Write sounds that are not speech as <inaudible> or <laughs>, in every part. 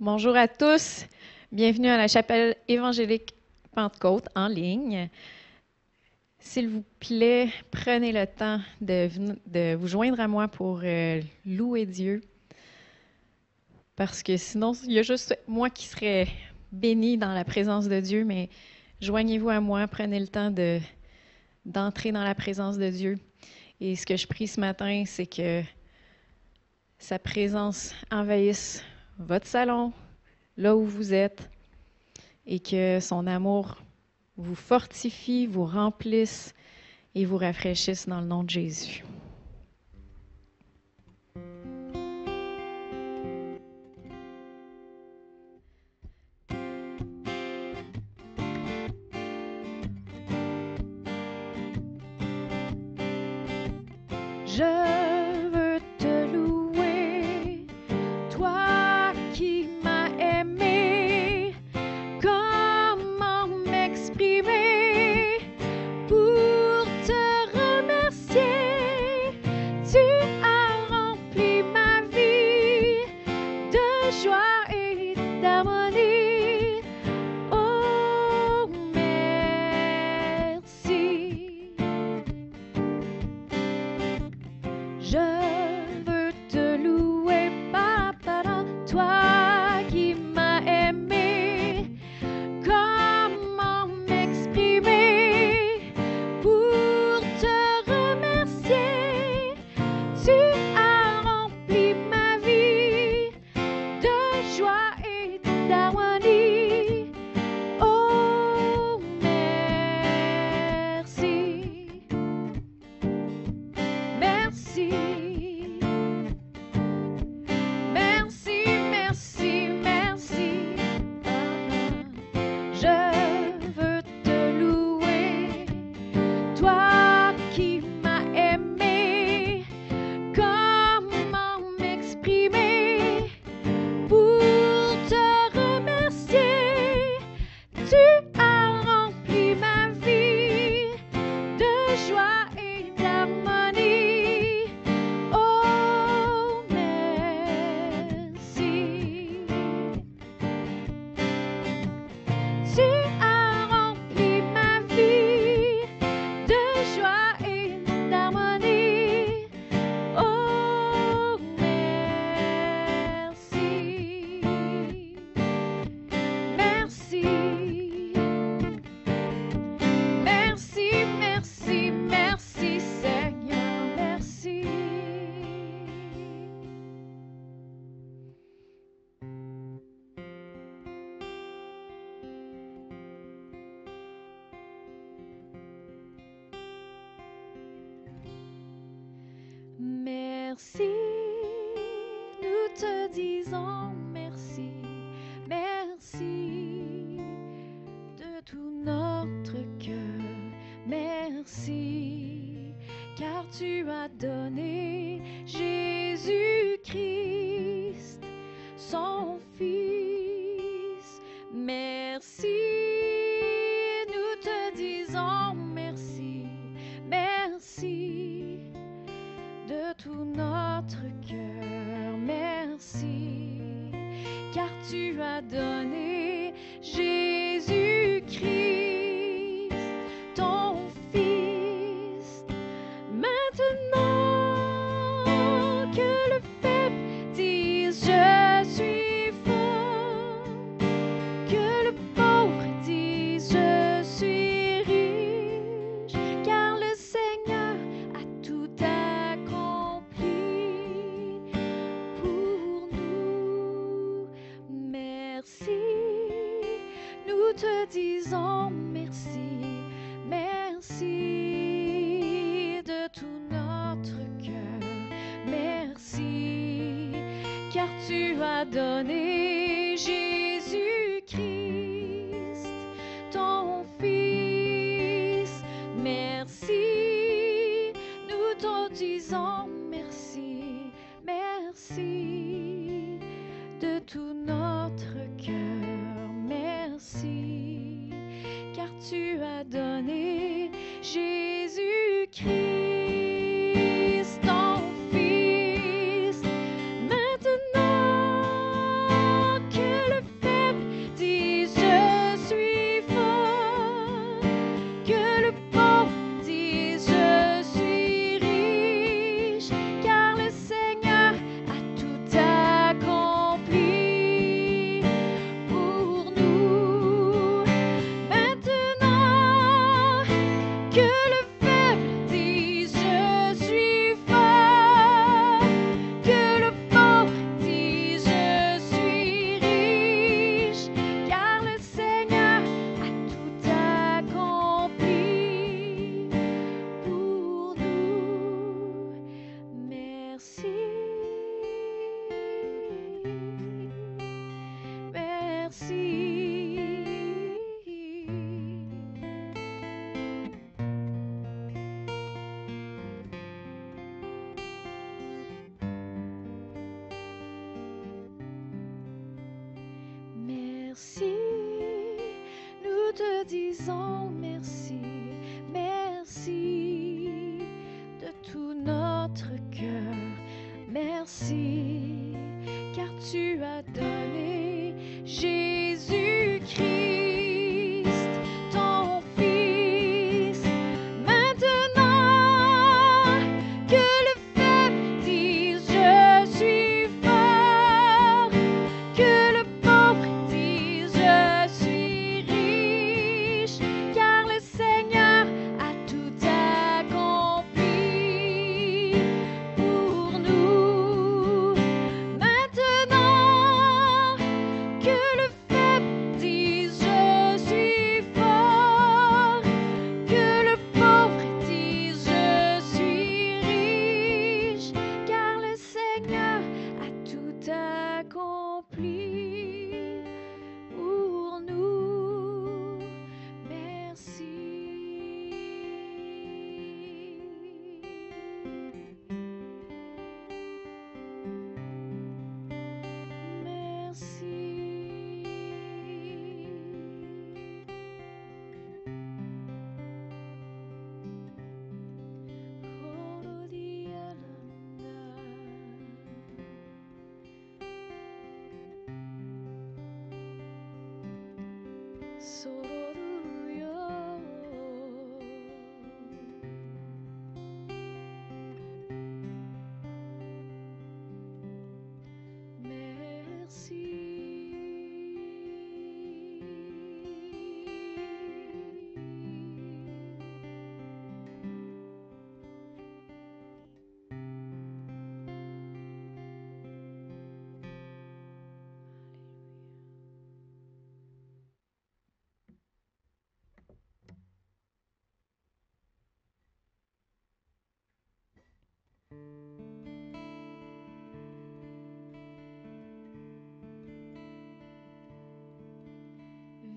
Bonjour à tous. Bienvenue à la chapelle évangélique Pentecôte en ligne. S'il vous plaît, prenez le temps de, vous joindre à moi pour euh, louer Dieu. Parce que sinon, il y a juste moi qui serais béni dans la présence de Dieu, mais joignez-vous à moi, prenez le temps de, d'entrer dans la présence de Dieu. Et ce que je prie ce matin, c'est que sa présence envahisse votre salon, là où vous êtes, et que son amour vous fortifie, vous remplisse et vous rafraîchisse dans le nom de Jésus. Je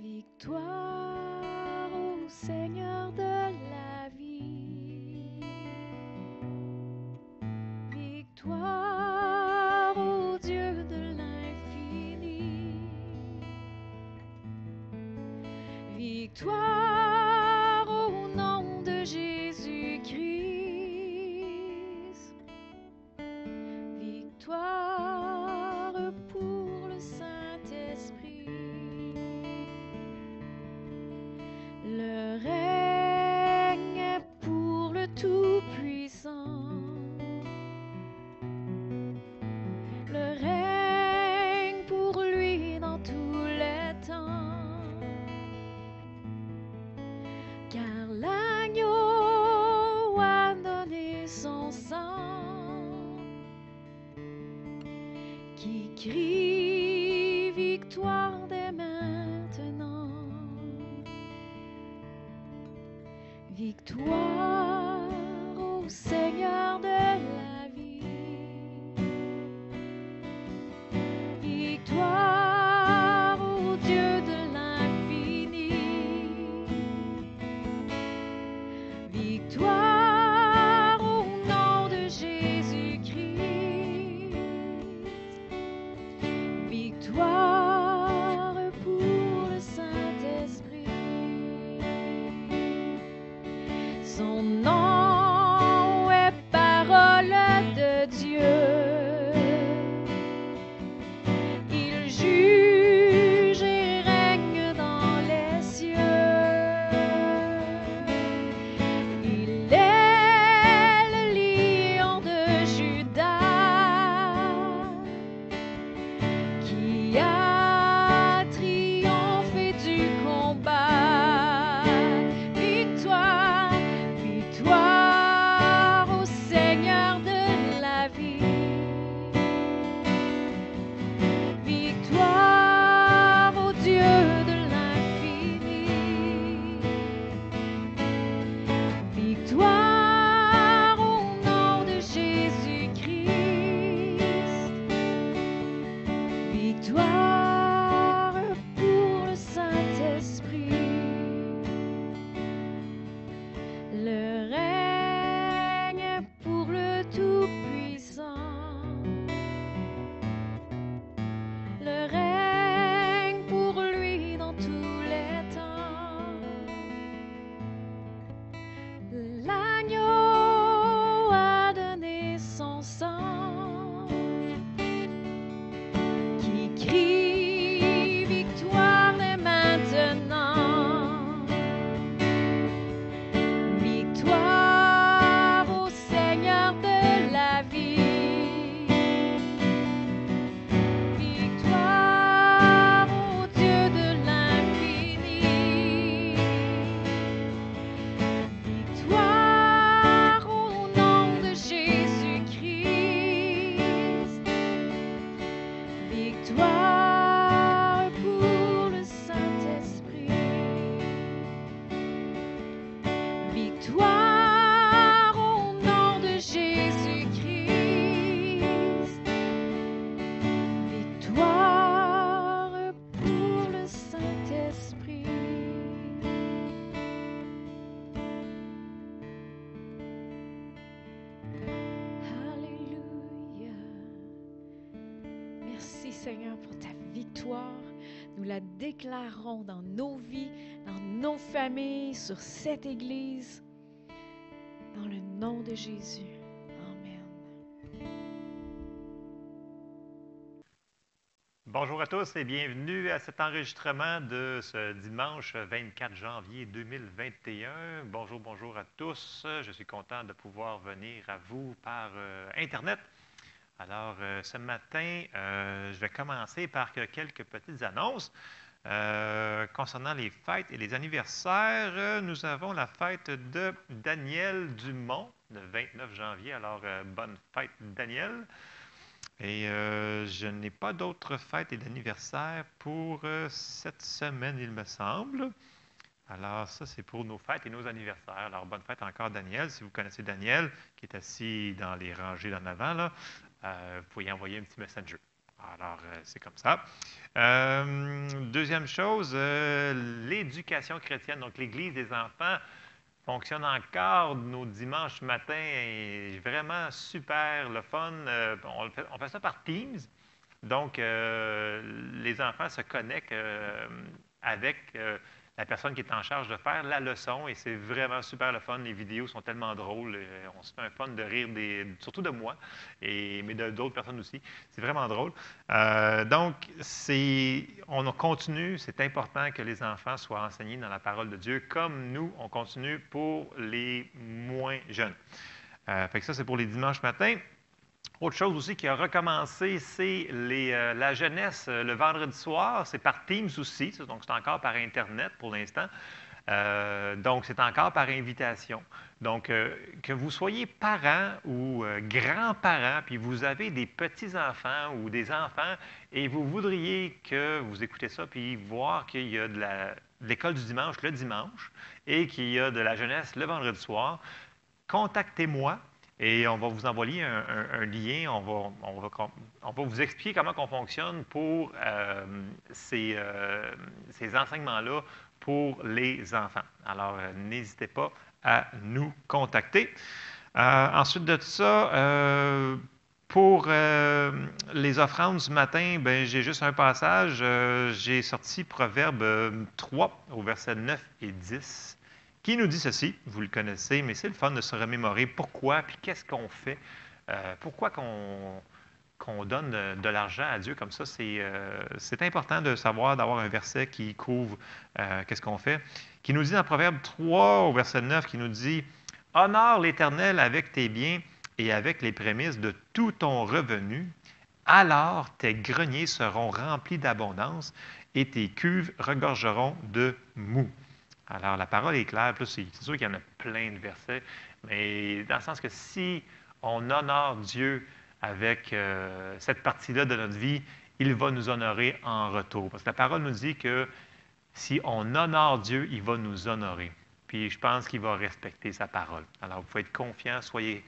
Victoire au Seigneur de Nous la déclarons dans nos vies, dans nos familles, sur cette Église. Dans le nom de Jésus. Amen. Bonjour à tous et bienvenue à cet enregistrement de ce dimanche 24 janvier 2021. Bonjour, bonjour à tous. Je suis content de pouvoir venir à vous par euh, Internet. Alors, euh, ce matin, euh, je vais commencer par que- quelques petites annonces. Euh, concernant les fêtes et les anniversaires, nous avons la fête de Daniel Dumont, le 29 janvier. Alors, bonne fête, Daniel. Et je n'ai pas d'autres fêtes et d'anniversaires pour cette semaine, il me semble. Alors, ça, c'est pour nos fêtes et nos anniversaires. Alors, bonne fête encore, Daniel. Si vous connaissez Daniel, qui est assis dans les rangées d'en avant, là, vous pouvez envoyer un petit messenger. Alors, euh, c'est comme ça. Euh, deuxième chose, euh, l'éducation chrétienne, donc l'Église des enfants, fonctionne encore nos dimanches matins vraiment super, le fun. Euh, on, fait, ça par Teams. Donc, euh, les enfants se connectent euh, avec euh, la personne qui est en charge de faire la leçon et c'est vraiment super le fun. Les vidéos sont tellement drôles. euh, on se fait un fun de rire, surtout de moi, et, mais d'autres personnes aussi. C'est vraiment drôle. Euh, donc, on continue. C'est important que les enfants soient enseignés dans la parole de Dieu comme nous, on continue pour les moins jeunes. Euh, fait que ça, c'est pour les dimanches matins. Autre chose aussi qui a recommencé, c'est euh, la jeunesse euh, le vendredi soir. C'est par Teams aussi, donc c'est encore par Internet pour l'instant. Euh, donc, c'est encore par invitation. Donc, que vous soyez parents ou grands-parents, puis vous avez des petits-enfants ou des enfants, et vous voudriez que vous écoutez ça, puis voir qu'il y a de l'école du dimanche le dimanche et qu'il y a de la jeunesse le vendredi soir, contactez-moi. Et on va vous envoyer un, lien, on va, on, va, on va vous expliquer comment on fonctionne pour euh, ces, euh, ces enseignements-là pour les enfants. Alors, euh, n'hésitez pas à nous contacter. Ensuite de ça, pour les offrandes ce matin, ben, j'ai juste un passage. J'ai sorti Proverbe euh, 3 au verset 9 et 10 qui nous dit ceci, vous le connaissez, mais c'est le fun de se remémorer pourquoi, puis qu'est-ce qu'on fait, euh, pourquoi qu'on donne de, l'argent à Dieu comme ça. C'est euh, c'est important de savoir, d'avoir un verset qui couvre euh, qu'est-ce qu'on fait, qui nous dit dans Proverbe 3 au verset 9, qui nous dit, Honore l'Éternel avec tes biens et avec les prémices de tout ton revenu, alors tes greniers seront remplis d'abondance et tes cuves regorgeront de mou. Alors, la parole est claire. C'est c'est sûr qu'il y en a plein de versets, mais dans le sens que si on honore Dieu avec euh, cette partie-là de notre vie, il va nous honorer en retour. Parce que la parole nous dit que si on honore Dieu, il va nous honorer. Puis je pense qu'il va respecter sa parole. Alors, vous pouvez être confiant, soyez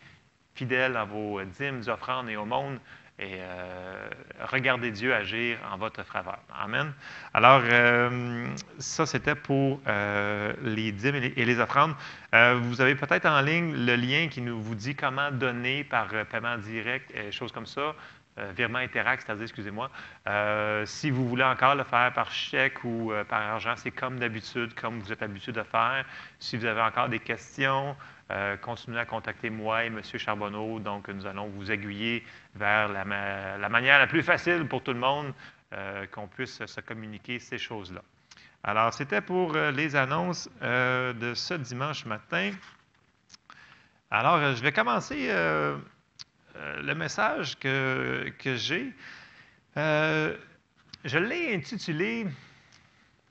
fidèles à vos dîmes, offrandes et au monde et euh, regardez Dieu agir en votre faveur. Amen. Alors, euh, ça, c'était pour euh, les dîmes et les, et offrandes. Vous avez peut-être en ligne le lien qui nous vous dit comment donner par paiement direct, euh, choses comme ça. virement Interact, c'est-à-dire, excusez-moi. Si vous voulez encore le faire par chèque ou par argent, c'est comme d'habitude, comme vous êtes habitué de faire. Si vous avez encore des questions, euh, continuez à contacter moi et M. Charbonneau. Donc, nous allons vous aiguiller vers la, ma- la manière la plus facile pour tout le monde euh, qu'on puisse se communiquer ces choses-là. Alors, c'était pour euh, les annonces de ce dimanche matin. Alors, je vais commencer le message que, que j'ai. Je l'ai intitulé, il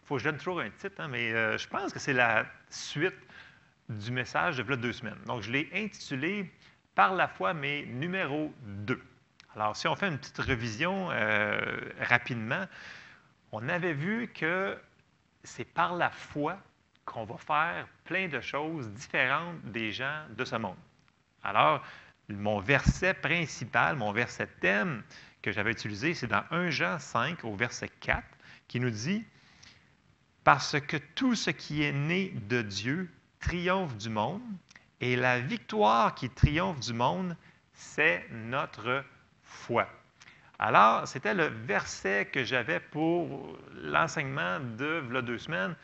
faut que je donne toujours un titre, hein, mais je pense que c'est la suite du message de deux semaines. Donc, je l'ai intitulé Par la foi, mais numéro 2. Alors, si on fait une petite révision euh, rapidement, on avait vu que c'est par la foi qu'on va faire plein de choses différentes des gens de ce monde. Alors, mon verset principal, mon verset thème que j'avais utilisé, c'est dans 1 Jean 5 au verset 4, qui nous dit Parce que tout ce qui est né de Dieu triomphe du monde, et la victoire qui triomphe du monde, c'est notre foi. Alors, c'était le verset que j'avais pour l'enseignement de deux semaines.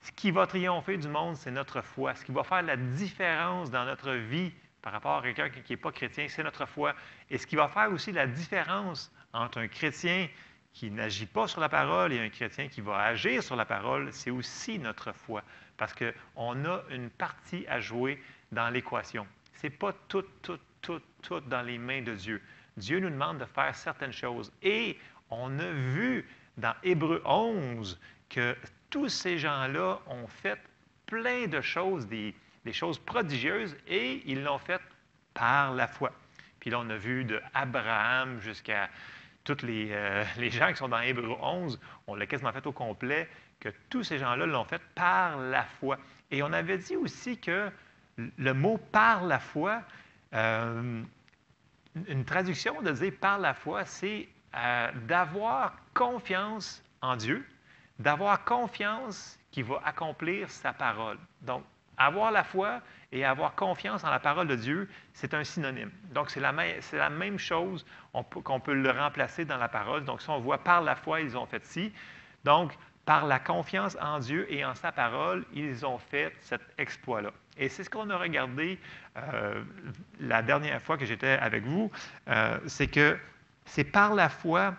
Ce qui va triompher du monde, c'est notre foi. Ce qui va faire la différence dans notre vie par rapport à quelqu'un qui n'est pas chrétien, c'est notre foi. Et ce qui va faire aussi la différence entre un chrétien qui n'agit pas sur la parole et un chrétien qui va agir sur la parole, c'est aussi notre foi. Parce qu'on a une partie à jouer dans l'équation. Ce n'est pas tout, tout, tout, tout dans les mains de Dieu. Dieu nous demande de faire certaines choses. Et on a vu dans Hébreu 11 que tous ces gens-là ont fait plein de choses, des, des choses prodigieuses, et ils l'ont fait par la foi. Puis là, on a vu de Abraham jusqu'à tous les, euh, <laughs> les gens qui sont dans Hébreu 11, on l'a quasiment fait au complet, que tous ces gens-là l'ont fait par la foi. Et on avait dit aussi que le mot par la foi, euh, une traduction de dire par la foi, c'est euh, d'avoir confiance en Dieu, d'avoir confiance qu'il va accomplir sa parole. Donc, avoir la foi et avoir confiance en la parole de Dieu, c'est un synonyme. Donc, c'est la, même chose qu'on peut le remplacer dans la parole. Donc, si on voit par la foi, ils ont fait ci. Donc, par la confiance en Dieu et en sa parole, ils ont fait cet exploit-là. Et c'est ce qu'on a regardé euh, la dernière fois que j'étais avec vous, euh, c'est que c'est par la foi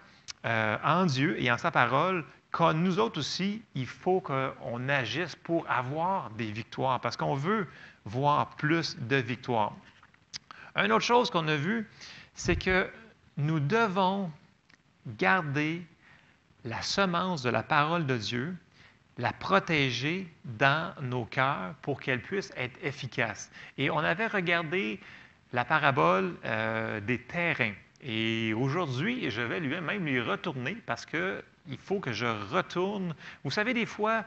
euh, en Dieu et en sa parole que nous autres aussi, il faut qu'on agisse pour avoir des victoires, parce qu'on veut voir plus de victoires. Une autre chose qu'on a vue, c'est que nous devons garder la semence de la parole de Dieu, la protéger dans nos cœurs pour qu'elle puisse être efficace. Et on avait regardé la parabole euh, des terrains. Et aujourd'hui, je vais lui même lui retourner parce que il faut que je retourne. Vous savez, des fois,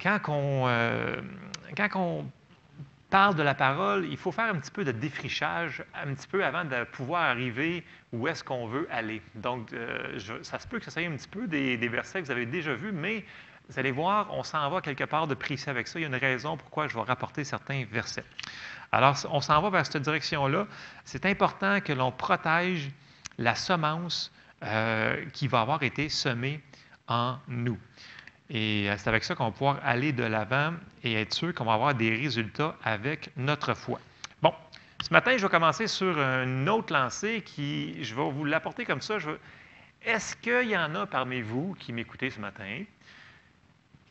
quand on, euh, quand on parle de la parole, il faut faire un petit peu de défrichage, un petit peu avant de pouvoir arriver où est-ce qu'on veut aller. Donc, euh, ça se peut que ça soit un petit peu des, des versets que vous avez déjà vus, mais vous allez voir, on s'en va quelque part de précis avec ça. Il y a une raison pourquoi je vais rapporter certains versets. Alors, on s'en va vers cette direction-là. C'est important que l'on protège la semence euh, qui va avoir été semée en nous. Et euh, c'est avec ça qu'on va pouvoir aller de l'avant et être sûr qu'on va avoir des résultats avec notre foi. Bon, ce matin, je vais commencer sur une autre lancée qui, je vais vous l'apporter comme ça. Est-ce qu'il y en a parmi vous qui m'écoutez ce matin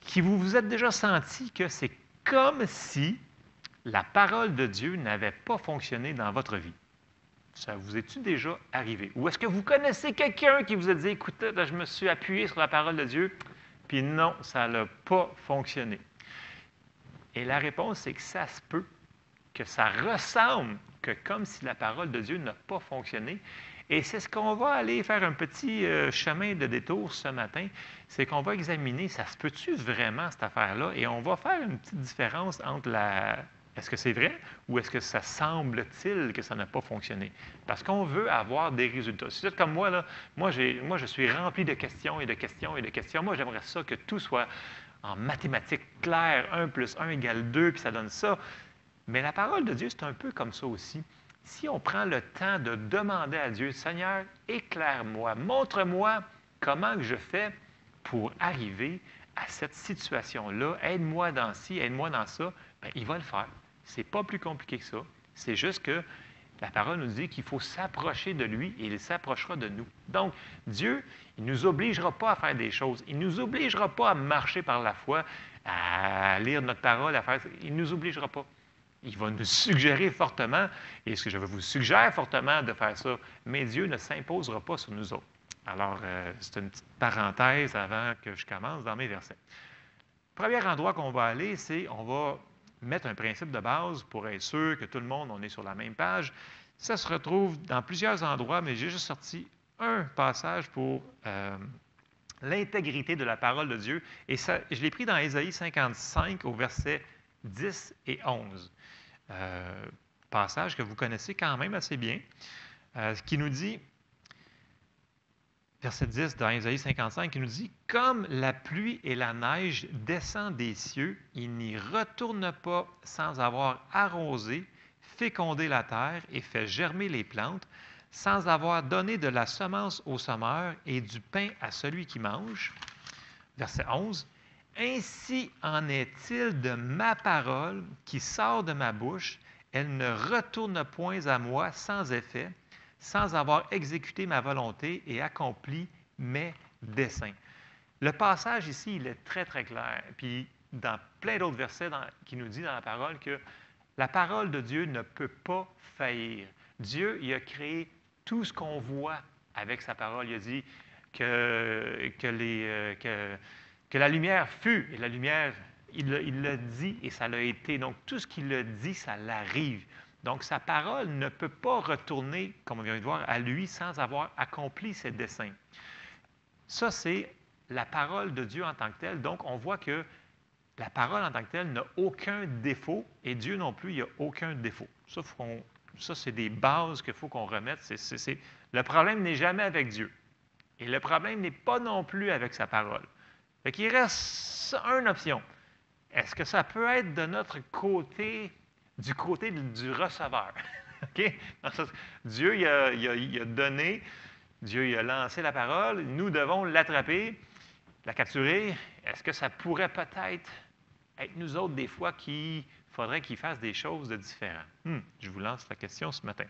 qui vous vous êtes déjà senti que c'est comme si la parole de Dieu n'avait pas fonctionné dans votre vie? Ça vous est-tu déjà arrivé? Ou est-ce que vous connaissez quelqu'un qui vous a dit, écoutez, je me suis appuyé sur la parole de Dieu, puis non, ça n'a pas fonctionné? Et la réponse, c'est que ça se peut que ça ressemble que comme si la parole de Dieu n'a pas fonctionné. Et c'est ce qu'on va aller faire un petit euh, chemin de détour ce matin, c'est qu'on va examiner, ça se peut-tu vraiment cette affaire-là? Et on va faire une petite différence entre la... Est-ce que c'est vrai ou est-ce que ça semble-t-il que ça n'a pas fonctionné? Parce qu'on veut avoir des résultats. Si vous êtes comme moi, là, moi, je suis rempli de questions et de questions et de questions. Moi, j'aimerais ça que tout soit en mathématiques claires, 1 plus 1 égale 2, puis ça donne ça. Mais la parole de Dieu, c'est un peu comme ça aussi. si on prend le temps de demander à Dieu, Seigneur, éclaire-moi, montre-moi comment je fais pour arriver à cette situation-là, aide-moi dans ci, aide-moi dans ça, bien, il va le faire. C'est pas plus compliqué que ça. C'est juste que la parole nous dit qu'il faut s'approcher de lui et il s'approchera de nous. Donc, Dieu, il ne nous obligera pas à faire des choses. Il ne nous obligera pas à marcher par la foi, à lire notre parole, à faire. Il ne nous obligera pas. Il va nous suggérer fortement, et ce que je vous suggère fortement de faire ça, mais Dieu ne s'imposera pas sur nous autres. Alors, euh, c'est une petite parenthèse avant que je commence dans mes versets. Premier endroit qu'on va aller, c'est on va mettre un principe de base pour être sûr que tout le monde, on est sur la même page. Ça se retrouve dans plusieurs endroits, mais j'ai juste sorti un passage pour euh, l'intégrité de la parole de Dieu. Et ça, je l'ai pris dans Ésaïe 55 au verset 10 et 11. Euh, passage que vous connaissez quand même assez bien, euh, qui nous dit, verset 10 dans Isaïe 55, qui nous dit Comme la pluie et la neige descendent des cieux, il n'y retourne pas sans avoir arrosé, fécondé la terre et fait germer les plantes, sans avoir donné de la semence au semeur et du pain à celui qui mange. Verset 11 Ainsi en est-il de ma parole qui sort de ma bouche, elle ne retourne point à moi sans effet sans avoir exécuté ma volonté et accompli mes desseins. Le passage ici, il est très, très clair. Puis, dans plein d'autres versets qui nous dit dans la parole que la parole de Dieu ne peut pas faillir. Dieu, il a créé tout ce qu'on voit avec sa parole. Il a dit que, que, euh, que la lumière fut, et la lumière, il l'a dit et ça l'a été. Donc, tout ce qu'il a dit, ça l'arrive. Donc, sa parole ne peut pas retourner, comme on vient de voir, à lui sans avoir accompli ses desseins. Ça, c'est la parole de Dieu en tant que telle. Donc, on voit que la parole en tant que telle n'a aucun défaut et Dieu non plus, il n'y a aucun défaut. Ça, ça c'est des bases qu'il faut qu'on remette. le problème n'est jamais avec Dieu. Et le problème n'est pas non plus avec sa parole. Fait il reste une option. Est-ce que ça peut être de notre côté du côté du receveur. <laughs> Dieu a, donné, Dieu a lancé la parole, nous devons l'attraper, la capturer. Est-ce que ça pourrait peut-être être nous autres des fois qui faudrait qu'il fasse des choses de différentes? Hmm, je vous lance la question ce matin.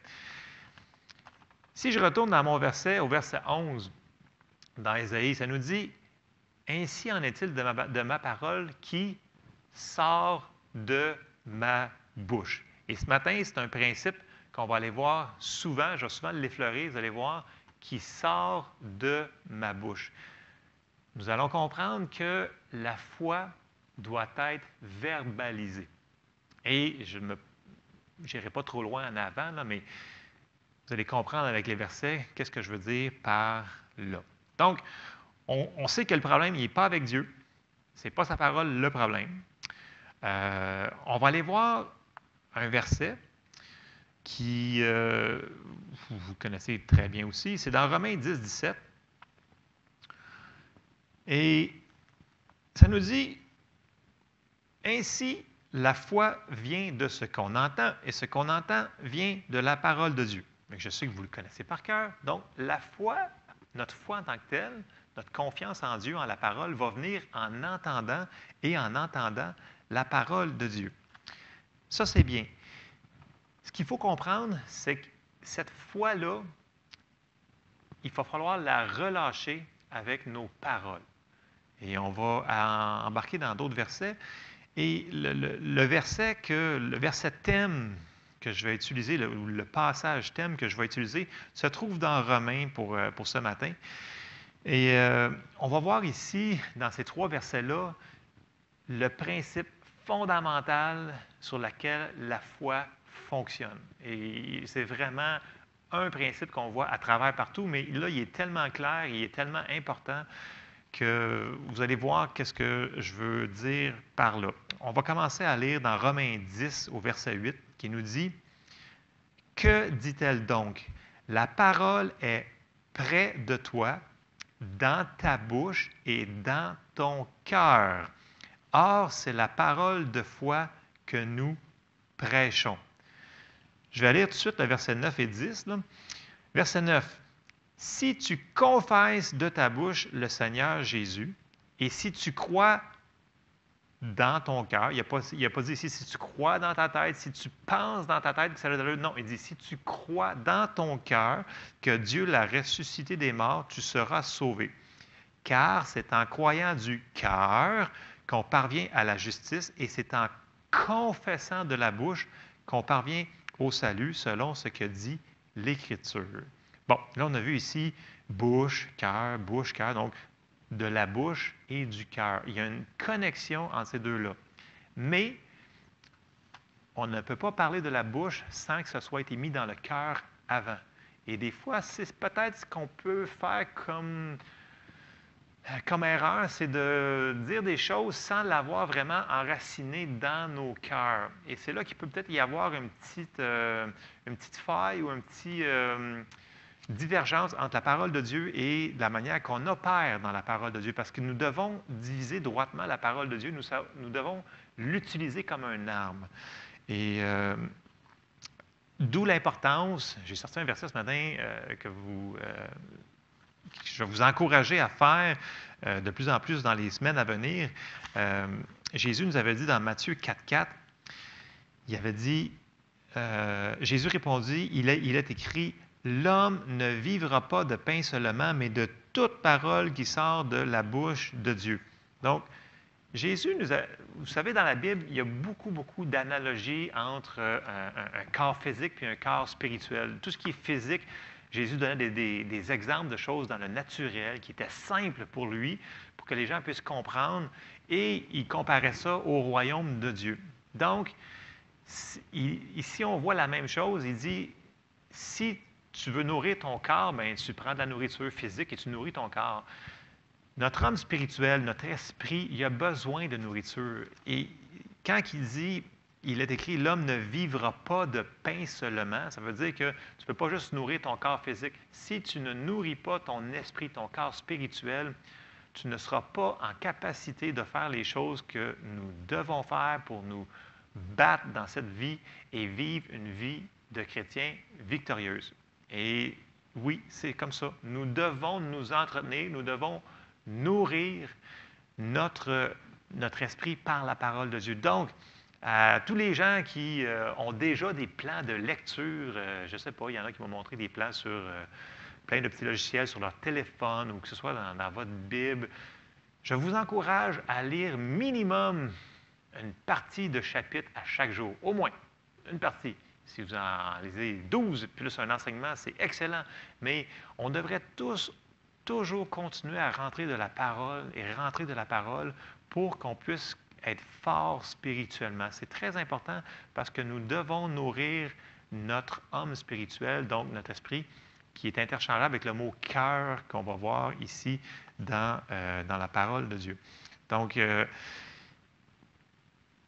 Si je retourne dans mon verset, au verset 11, dans Ésaïe, ça nous dit Ainsi en est-il de ma, de ma parole qui sort de ma bouche. Et ce matin, c'est un principe qu'on va aller voir souvent, je vais souvent l'effleurer, vous allez voir, qui sort de ma bouche. Nous allons comprendre que la foi doit être verbalisée. Et je ne n'irai pas trop loin en avant, là, mais vous allez comprendre avec les versets qu'est-ce que je veux dire par là. Donc, on, sait que le problème, il n'est pas avec Dieu. Ce n'est pas sa parole le problème. Euh, on va aller voir un verset qui, euh, vous, connaissez très bien aussi, c'est dans Romains 10, 17. Et ça nous dit, ainsi la foi vient de ce qu'on entend, et ce qu'on entend vient de la parole de Dieu. Mais je sais que vous le connaissez par cœur. Donc, la foi, notre foi en tant que telle, notre confiance en Dieu, en la parole, va venir en entendant et en entendant la parole de Dieu. Ça, c'est bien. Ce qu'il faut comprendre, c'est que cette foi-là, il va falloir la relâcher avec nos paroles. Et on va embarquer dans d'autres versets. Et le, verset que le verset thème que je vais utiliser, le, le, passage thème que je vais utiliser, se trouve dans Romains pour, euh, pour ce matin. Et euh, on va voir ici, dans ces trois versets-là, le principe fondamentale sur laquelle la foi fonctionne. Et c'est vraiment un principe qu'on voit à travers partout, mais là, il est tellement clair, il est tellement important que vous allez voir qu'est-ce que je veux dire par là. On va commencer à lire dans Romains 10 au verset 8 qui nous dit, Que dit-elle donc? La parole est près de toi, dans ta bouche et dans ton cœur. Or, c'est la parole de foi que nous prêchons. Je vais lire tout de suite le verset 9 et 10. là. Verset 9. Si tu confesses de ta bouche le Seigneur Jésus, et si tu crois dans ton cœur, il n'a pas, pas dit ici si tu crois dans ta tête, si tu penses dans ta tête que ça a de. Non, il dit si tu crois dans ton cœur que Dieu l'a ressuscité des morts, tu seras sauvé. Car c'est en croyant du cœur qu'on parvient à la justice et c'est en confessant de la bouche qu'on parvient au salut selon ce que dit l'Écriture. Bon, là on a vu ici bouche, cœur, bouche, cœur. Donc, de la bouche et du cœur. Il y a une connexion entre ces deux-là. Mais on ne peut pas parler de la bouche sans que ce soit été mis dans le cœur avant. Et des fois, c'est peut-être ce qu'on peut faire comme, comme erreur, c'est de dire des choses sans l'avoir vraiment enraciné dans nos cœurs. Et c'est là qu'il peut peut-être y avoir une petite, euh, une petite faille ou un petit... euh, divergence entre la parole de Dieu et la manière qu'on opère dans la parole de Dieu, parce que nous devons diviser droitement la parole de Dieu, nous, nous devons l'utiliser comme un arme. Et euh, d'où l'importance, j'ai sorti un verset ce matin euh, que vous, euh, je vais vous encourager à faire euh, de plus en plus dans les semaines à venir. Euh, Jésus nous avait dit dans Matthieu 4.4, il avait dit, euh, Jésus répondit, il est, il est écrit, L'homme ne vivra pas de pain seulement, mais de toute parole qui sort de la bouche de Dieu. Donc, Jésus nous a, vous savez, dans la Bible, il y a beaucoup, beaucoup d'analogies entre un, un- un corps physique et un corps spirituel. Tout ce qui est physique, Jésus donnait des, exemples de choses dans le naturel qui étaient simples pour lui, pour que les gens puissent comprendre, et il comparait ça au royaume de Dieu. Donc, ici, on voit la même chose. Il dit, si tu veux nourrir ton corps, ben, tu prends de la nourriture physique et tu nourris ton corps. Notre homme spirituel, notre esprit, il a besoin de nourriture. Et quand il dit, il est écrit, l'homme ne vivra pas de pain seulement, ça veut dire que tu ne peux pas juste nourrir ton corps physique. Si tu ne nourris pas ton esprit, ton corps spirituel, tu ne seras pas en capacité de faire les choses que nous devons faire pour nous battre dans cette vie et vivre une vie de chrétien victorieuse. Et oui, c'est comme ça. Nous devons nous entretenir, nous devons nourrir notre, esprit par la parole de Dieu. Donc, à tous les gens qui euh, ont déjà des plans de lecture, euh, je ne sais pas, il y en a qui m'ont montré des plans sur euh, plein de petits logiciels sur leur téléphone ou que ce soit dans, dans votre Bible, je vous encourage à lire minimum une partie de chapitre à chaque jour, au moins une partie. Si vous en lisez 12 plus un enseignement, c'est excellent. Mais on devrait tous toujours continuer à rentrer de la parole et rentrer de la parole pour qu'on puisse être fort spirituellement. C'est très important parce que nous devons nourrir notre homme spirituel, donc notre esprit, qui est interchangeable avec le mot cœur qu'on va voir ici dans, euh, dans la parole de Dieu. Donc, euh,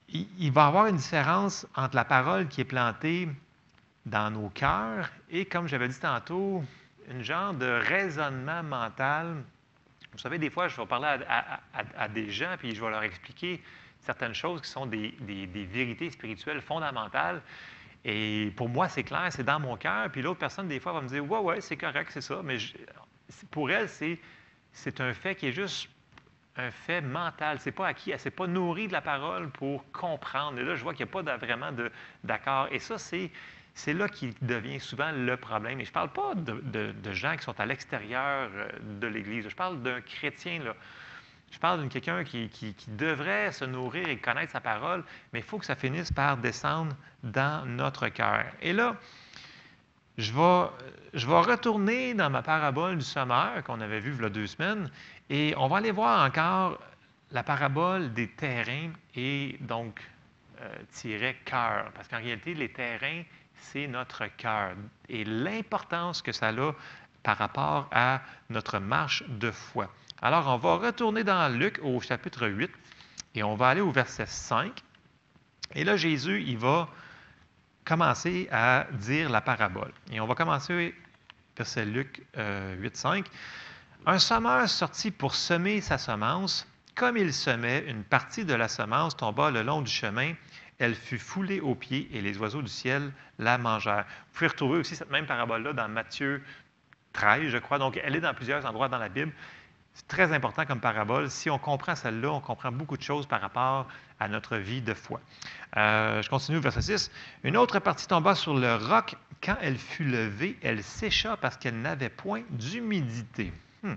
il, va y avoir une différence entre la parole qui est plantée dans nos cœurs et, comme j'avais dit tantôt, une genre de raisonnement mental. Vous savez, des fois, je vais parler à- à des gens, puis je vais leur expliquer certaines choses qui sont des, vérités spirituelles fondamentales. Et pour moi, c'est clair, c'est dans mon cœur. Puis l'autre personne, des fois, va me dire Ouais, ouais, c'est correct, c'est ça. Mais pour elle, c'est, un fait qui est juste un fait mental. C'est pas acquis, elle s'est pas nourrie de la parole pour comprendre. Et là, je vois qu'il n'y a pas vraiment d'accord. Et ça, c'est, c'est là qui devient souvent le problème. Et je ne parle pas de, de- de gens qui sont à l'extérieur euh, de l'Église. Je parle d'un chrétien, là. Je parle de quelqu'un qui, devrait se nourrir et connaître sa parole, mais il faut que ça finisse par descendre dans notre cœur. Et là, je vais, retourner dans ma parabole du sommeur qu'on avait vue il y a deux semaines et on va aller voir encore la parabole des terrains et donc euh, tiret cœur. Parce qu'en réalité, les terrains, c'est notre cœur et l'importance que ça a par rapport à notre marche de foi. Alors, on va retourner dans Luc au chapitre 8 et on va aller au verset 5. Et là, Jésus, il va commencer à dire la parabole. Et on va commencer, verset Luc euh, 8, 5. Un sommeur sortit pour semer sa semence. comme il semait, une partie de la semence tomba le long du chemin. Elle fut foulée aux pieds et les oiseaux du ciel la mangèrent. Vous pouvez retrouver aussi cette même parabole-là dans Matthieu 13, je crois. Donc, elle est dans plusieurs endroits dans la Bible. C'est très important comme parabole. Si on comprend celle-là, on comprend beaucoup de choses par rapport à notre vie de foi. Euh, je continue, verset 6. Une autre partie tomba sur le roc. Quand elle fut levée, elle sécha parce qu'elle n'avait point d'humidité. Hmm.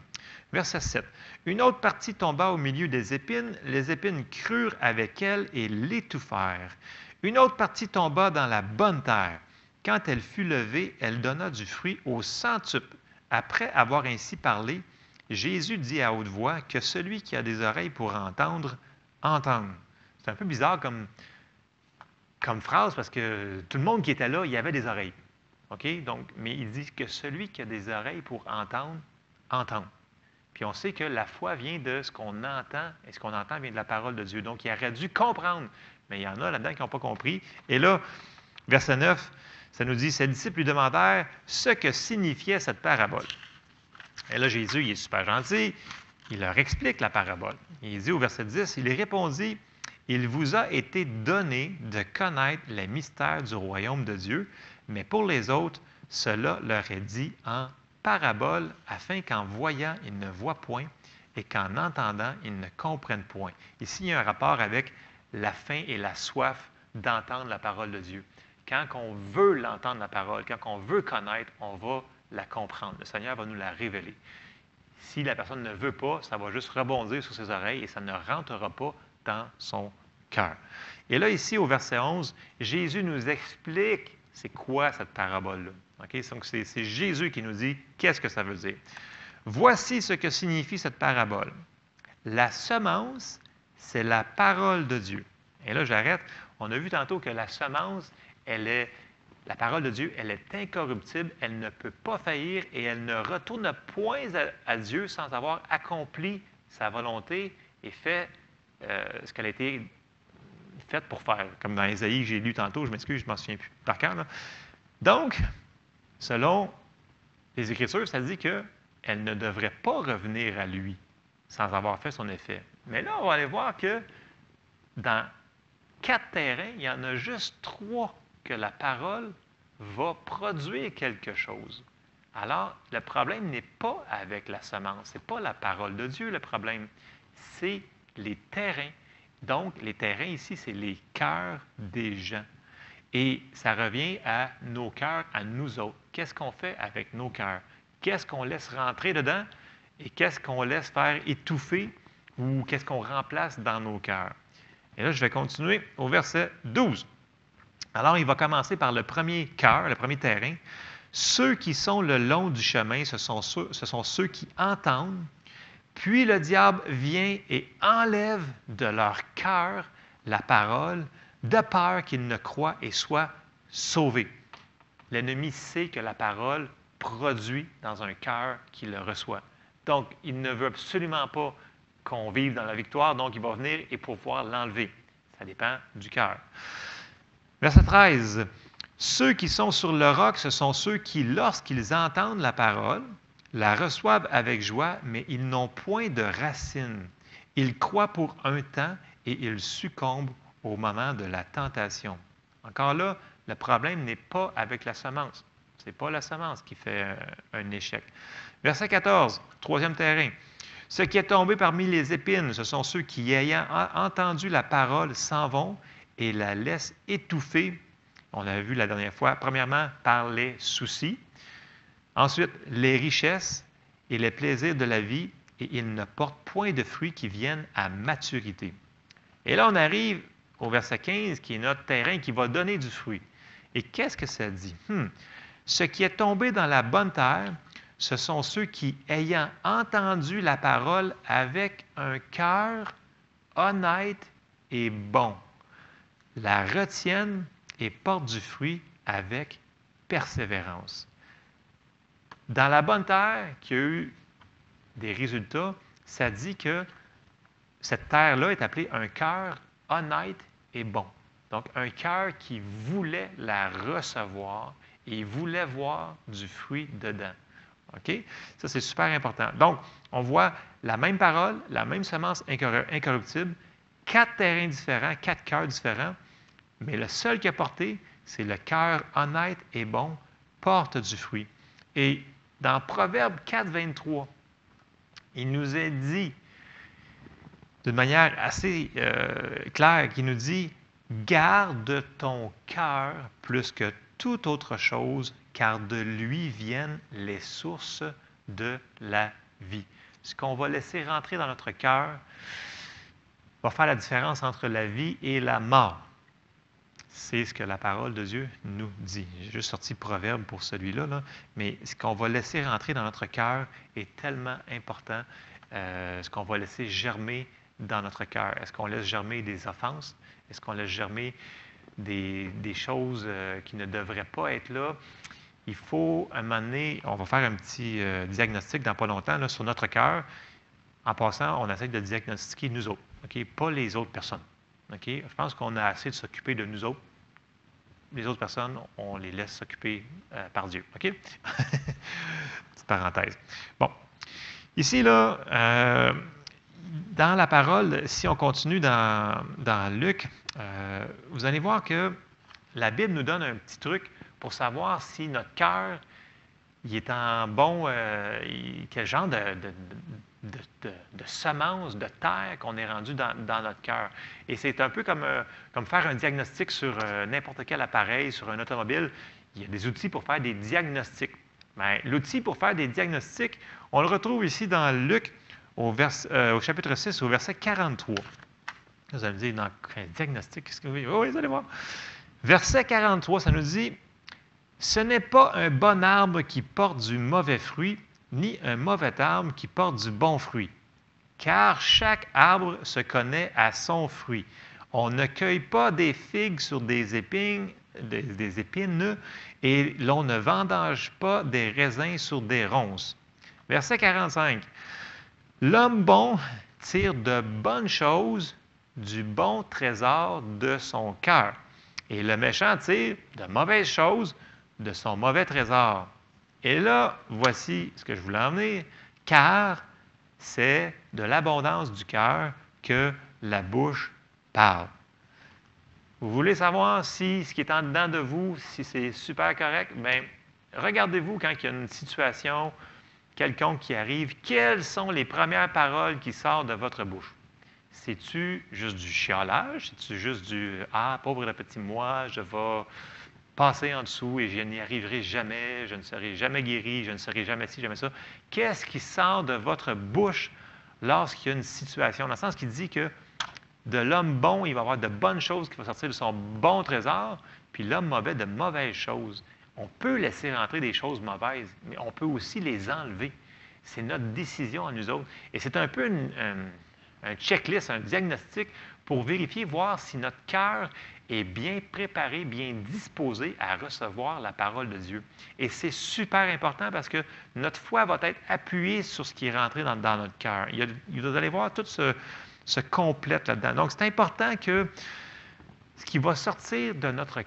Verset 7. Une autre partie tomba au milieu des épines. Les épines crurent avec elle et l'étouffèrent. Une autre partie tomba dans la bonne terre. Quand elle fut levée, elle donna du fruit au centuple. Après avoir ainsi parlé, Jésus dit à haute voix que celui qui a des oreilles pour entendre, entende. C'est un peu bizarre comme, comme phrase parce que tout le monde qui était là, il avait des oreilles. OK? Donc, mais il dit que celui qui a des oreilles pour entendre, entende. Puis on sait que la foi vient de ce qu'on entend, et ce qu'on entend vient de la parole de Dieu. Donc, il aurait dû comprendre, mais il y en a là-dedans qui n'ont pas compris. Et là, verset 9, ça nous dit, ses disciples lui demandèrent ce que signifiait cette parabole. Et là, Jésus, il est super gentil. Il leur explique la parabole. Il dit au verset 10, il répondit, Il vous a été donné de connaître les mystères du royaume de Dieu, mais pour les autres, cela leur est dit en parabole, afin qu'en voyant, ils ne voient point, et qu'en entendant, ils ne comprennent point. Ici, il y a un rapport avec la faim et la soif d'entendre la parole de Dieu. Quand on veut l'entendre, la parole, quand on veut connaître, on va la comprendre. Le Seigneur va nous la révéler. Si la personne ne veut pas, ça va juste rebondir sur ses oreilles et ça ne rentrera pas dans son cœur. Et là, ici, au verset 11, Jésus nous explique c'est quoi cette parabole-là. Donc, c'est Jésus qui nous dit qu'est-ce que ça veut dire. Voici ce que signifie cette parabole. La semence, c'est la parole de Dieu. Et là, j'arrête. On a vu tantôt que la semence, elle est la parole de Dieu, elle est incorruptible, elle ne peut pas faillir et elle ne retourne point à, Dieu sans avoir accompli sa volonté et fait euh, ce qu'elle a été faite pour faire. Comme dans Isaïe que j'ai lu tantôt, je m'excuse, je ne m'en souviens plus par cœur. Donc, selon les Écritures, ça dit qu'elle ne devrait pas revenir à lui sans avoir fait son effet. Mais là, on va aller voir que dans quatre terrains, il y en a juste trois que la parole va produire quelque chose. Alors, le problème n'est pas avec la semence, ce n'est pas la parole de Dieu le problème, c'est les terrains. Donc, les terrains ici, c'est les cœurs des gens. Et ça revient à nos cœurs, à nous autres. Qu'est-ce qu'on fait avec nos cœurs? Qu'est-ce qu'on laisse rentrer dedans et qu'est-ce qu'on laisse faire étouffer ou qu'est-ce qu'on remplace dans nos cœurs? Et là, je vais continuer au verset 12. Alors, il va commencer par le premier cœur, le premier terrain. Ceux qui sont le long du chemin, ce sont ceux, qui entendent. Puis le diable vient et enlève de leur cœur la parole, de peur qu'ils ne croient et soient sauvés. L'ennemi sait que la parole produit dans un cœur qui le reçoit. Donc, il ne veut absolument pas qu'on vive dans la victoire, donc il va venir et pouvoir l'enlever. Ça dépend du cœur. Verset 13. Ceux qui sont sur le roc, ce sont ceux qui, lorsqu'ils entendent la parole, la reçoivent avec joie, mais ils n'ont point de racines. Ils croient pour un temps et ils succombent au moment de la tentation. Encore là, le problème n'est pas avec la semence. Ce n'est pas la semence qui fait un, un échec. Verset 14, troisième terrain. Ce qui est tombé parmi les épines, ce sont ceux qui, ayant entendu la parole, s'en vont et la laisse étouffer. On l'a vu la dernière fois, premièrement par les soucis, ensuite les richesses et les plaisirs de la vie, et ils ne portent point de fruits qui viennent à maturité. Et là, on arrive au verset 15, qui est notre terrain qui va donner du fruit. Et qu'est-ce que ça dit? Hmm. Ce qui est tombé dans la bonne terre, ce sont ceux qui, ayant entendu la parole avec un cœur honnête et bon, la retiennent et portent du fruit avec persévérance. Dans la bonne terre qui a eu des résultats, ça dit que cette terre-là est appelée un cœur honnête et bon. Donc, un cœur qui voulait la recevoir et voulait voir du fruit dedans. OK? Ça, c'est super important. Donc, on voit la même parole, la même semence incorru- incorruptible, quatre terrains différents, quatre cœurs différents, mais le seul qui a porté, c'est le cœur honnête et bon, porte du fruit. Et dans Proverbe 4, 23, il nous est dit d'une manière assez euh, claire, qui nous dit, garde ton cœur plus que toute autre chose, car de lui viennent les sources de la vie. Ce qu'on va laisser rentrer dans notre cœur va faire la différence entre la vie et la mort. C'est ce que la parole de Dieu nous dit. J'ai juste sorti Proverbe pour celui-là, là, mais ce qu'on va laisser rentrer dans notre cœur est tellement important. Euh, ce qu'on va laisser germer dans notre cœur. Est-ce qu'on laisse germer des offenses? Est-ce qu'on laisse germer des, choses euh, qui ne devraient pas être là? Il faut, un moment donné, on va faire un petit euh, diagnostic dans pas longtemps sur notre cœur. En passant, on essaie de diagnostiquer nous autres, Pas les autres personnes. Je pense qu'on a assez de s'occuper de nous autres. Les autres personnes, on les laisse s'occuper euh, par Dieu. <laughs> Petite parenthèse. Bon. Ici, là, euh, dans la parole, si on continue dans, Luc, euh, vous allez voir que la Bible nous donne un petit truc pour savoir si notre cœur est en bon, quel genre de, de, de- de semence, de terre qu'on est rendu dans, notre cœur. Et c'est un peu comme, euh, comme faire un diagnostic sur euh, n'importe quel appareil, sur un automobile. Il y a des outils pour faire des diagnostics. L'outil pour faire des diagnostics, on le retrouve ici dans Luc au, euh, chapitre 6, au verset 43. Vous allez me dire, un diagnostic, qu'est-ce que vous... Oui, vous allez voir. Verset 43, ça nous dit, ce n'est pas un bon arbre qui porte du mauvais fruit, ni un mauvais arbre qui porte du bon fruit. Car chaque arbre se connaît à son fruit. On ne cueille pas des figues sur des épines, des, épines et l'on ne vendange pas des raisins sur des ronces. Verset 45. L'homme bon tire de bonnes choses du bon trésor de son cœur. Et le méchant tire de mauvaises choses de son mauvais trésor. Et là, voici ce que je voulais emmener, car c'est de l'abondance du cœur que la bouche parle. Vous voulez savoir si ce qui est en dedans de vous, si c'est super correct? Bien, regardez-vous quand il y a une situation quelconque qui arrive, quelles sont les premières paroles qui sortent de votre bouche? C'est-tu juste du chiolage? C'est-tu juste du Ah, pauvre le petit moi, je vais passer en dessous et je n'y arriverai jamais, je ne serai jamais guéri, je ne serai jamais ci, jamais ça. Qu'est-ce qui sort de votre bouche lorsqu'il y a une situation? Dans le sens qu'il dit que de l'homme bon, il va avoir de bonnes choses qui vont sortir de son bon trésor, puis l'homme mauvais, de mauvaises choses. On peut laisser rentrer des choses mauvaises, mais on peut aussi les enlever. C'est notre décision à nous autres. Et c'est un peu une- un, un checklist, un diagnostic pour vérifier, voir si notre cœur est bien préparé, bien disposé à recevoir la parole de Dieu. Et c'est super important parce que notre foi va être appuyée sur ce qui est rentré dans, notre cœur. Vous allez voir tout ce, se complète là-dedans. Donc, c'est important que ce qui va sortir de notre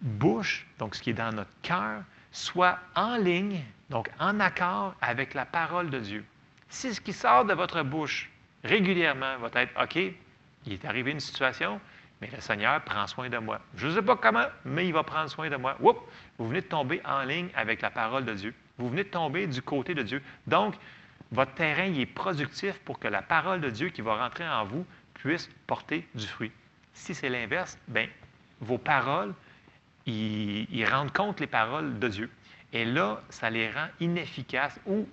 bouche, donc ce qui est dans notre cœur, soit en ligne, donc en accord avec la parole de Dieu. Si ce qui sort de votre bouche régulièrement va être OK, il est arrivé une situation, mais le Seigneur prend soin de moi. Je ne sais pas comment, mais il va prendre soin de moi. Oups, vous venez de tomber en ligne avec la parole de Dieu. Vous venez de tomber du côté de Dieu. Donc, votre terrain est productif pour que la parole de Dieu qui va rentrer en vous puisse porter du fruit. Si c'est l'inverse, bien, vos paroles, ils, rendent compte les paroles de Dieu. Et là, ça les rend inefficaces ou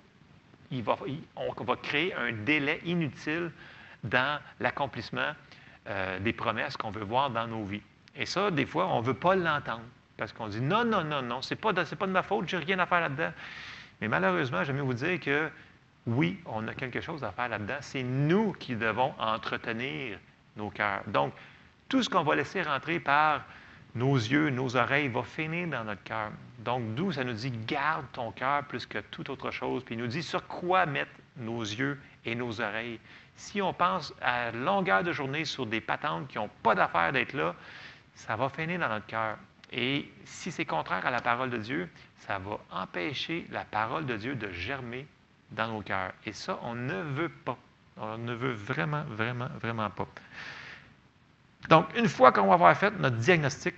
il va, on va créer un délai inutile dans l'accomplissement euh, des promesses qu'on veut voir dans nos vies. Et ça, des fois, on ne veut pas l'entendre parce qu'on dit non, non, non, non, ce n'est pas, de- pas de ma faute, j'ai rien à faire là-dedans. Mais malheureusement, j'aime vous dire que oui, on a quelque chose à faire là-dedans. C'est nous qui devons entretenir nos cœurs. Donc, tout ce qu'on va laisser rentrer par nos yeux, nos oreilles, va finir dans notre cœur. Donc, d'où ça nous dit garde ton cœur plus que toute autre chose. Puis il nous dit sur quoi mettre nos yeux et nos oreilles. Si on pense à longueur de journée sur des patentes qui n'ont pas d'affaire d'être là, ça va finir dans notre cœur. Et si c'est contraire à la parole de Dieu, ça va empêcher la parole de Dieu de germer dans nos cœurs. Et ça, on ne veut pas. On ne veut vraiment, vraiment, vraiment pas. Donc, une fois qu'on va avoir fait notre diagnostic,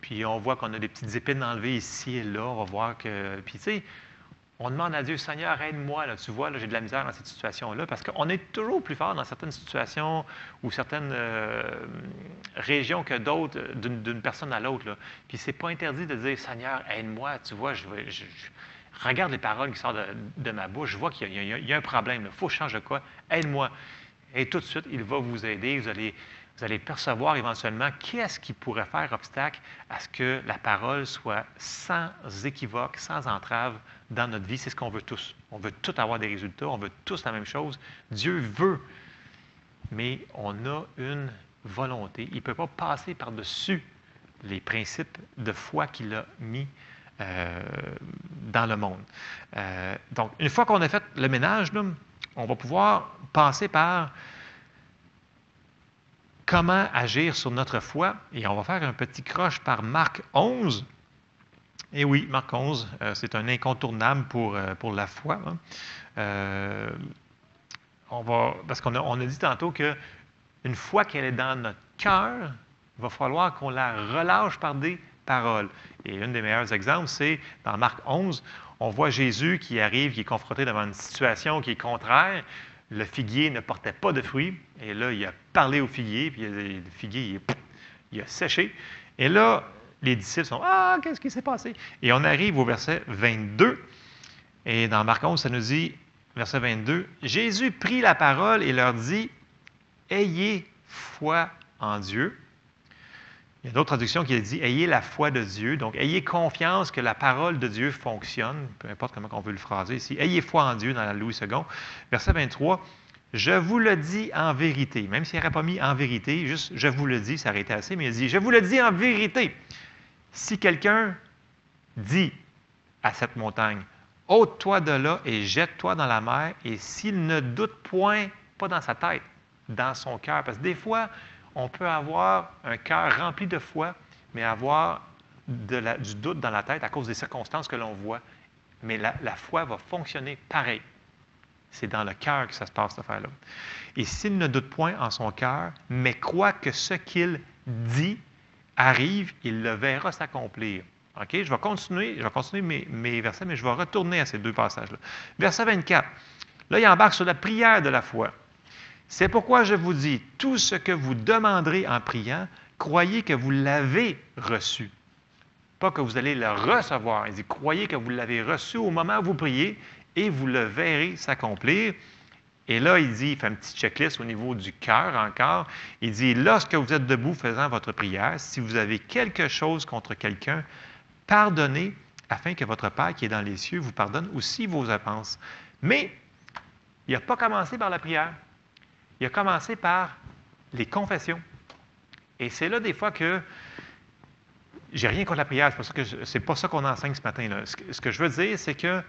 puis on voit qu'on a des petites épines enlevées ici et là, on va voir que. Puis, tu sais, on demande à Dieu, Seigneur, aide-moi. Tu vois, j'ai de la misère dans cette situation-là, parce qu'on est toujours plus fort dans certaines situations ou certaines euh, régions que d'autres, d'une personne à l'autre. Puis c'est pas interdit de dire, Seigneur, aide-moi. Tu vois, je, regarde les paroles qui sortent de, ma bouche, je vois qu'il y, a un problème. Il faut changer de quoi? Aide-moi. Et tout de suite, il va vous aider. Vous allez, vous allez percevoir éventuellement qu'est-ce qui pourrait faire obstacle à ce que la parole soit sans équivoque, sans entrave dans notre vie. C'est ce qu'on veut tous. On veut tous avoir des résultats, on veut tous la même chose. Dieu veut, mais on a une volonté. Il ne peut pas passer par-dessus les principes de foi qu'il a mis euh, dans le monde. Euh, donc, une fois qu'on a fait le ménage, on va pouvoir passer par comment agir sur notre foi. Et on va faire un petit croche par Marc 11. Et oui, Marc 11, euh, c'est un incontournable pour, pour la foi. Hein. on va, parce qu'on a, on dit tantôt que une fois qu'elle est dans notre cœur, il va falloir qu'on la relâche par des paroles. Et un des meilleurs exemples, c'est dans Marc 11, on voit Jésus qui arrive, qui est confronté devant une situation qui est contraire. Le figuier ne portait pas de fruits. Et là, il a parlé au figuier, puis le figuier, il, a séché. Et là, les disciples sont Ah, qu'est-ce qui s'est passé? Et on arrive au verset 22. Et dans Marc 11, ça nous dit, verset 22, Jésus prit la parole et leur dit Ayez foi en Dieu. Il y a d'autres traductions qui disent Ayez la foi de Dieu. Donc, ayez confiance que la parole de Dieu fonctionne, peu importe comment on veut le phraser ici. Ayez foi en Dieu dans la Louis II. Verset 23 Je vous le dis en vérité. Même s'il n'aurait pas mis en vérité, juste je vous le dis, ça aurait été assez, mais il dit Je vous le dis en vérité. Si quelqu'un dit à cette montagne ôte-toi de là et jette-toi dans la mer, et s'il ne doute point, pas dans sa tête, dans son cœur. Parce que des fois, on peut avoir un cœur rempli de foi, mais avoir du doute dans la tête à cause des circonstances que l'on voit. Mais la, foi va fonctionner pareil. C'est dans le cœur que ça se passe, cette affaire-là. Et s'il ne doute point en son cœur, mais croit que ce qu'il dit arrive, il le verra s'accomplir. Je vais continuer, je vais continuer mes, mes, versets, mais je vais retourner à ces deux passages-là. Verset 24. Là, il embarque sur la prière de la foi. C'est pourquoi je vous dis, tout ce que vous demanderez en priant, croyez que vous l'avez reçu. Pas que vous allez le recevoir. Il dit, croyez que vous l'avez reçu au moment où vous priez et vous le verrez s'accomplir. Et là, il dit, il fait un petit checklist au niveau du cœur encore. Il dit, lorsque vous êtes debout faisant votre prière, si vous avez quelque chose contre quelqu'un, pardonnez afin que votre Père qui est dans les cieux vous pardonne aussi vos offenses. Mais il n'a pas commencé par la prière il a commencé par les confessions. Et c'est là des fois que j'ai rien contre la prière, c'est pas, pas ça qu'on enseigne ce matin. Là. Ce, que je veux dire, c'est que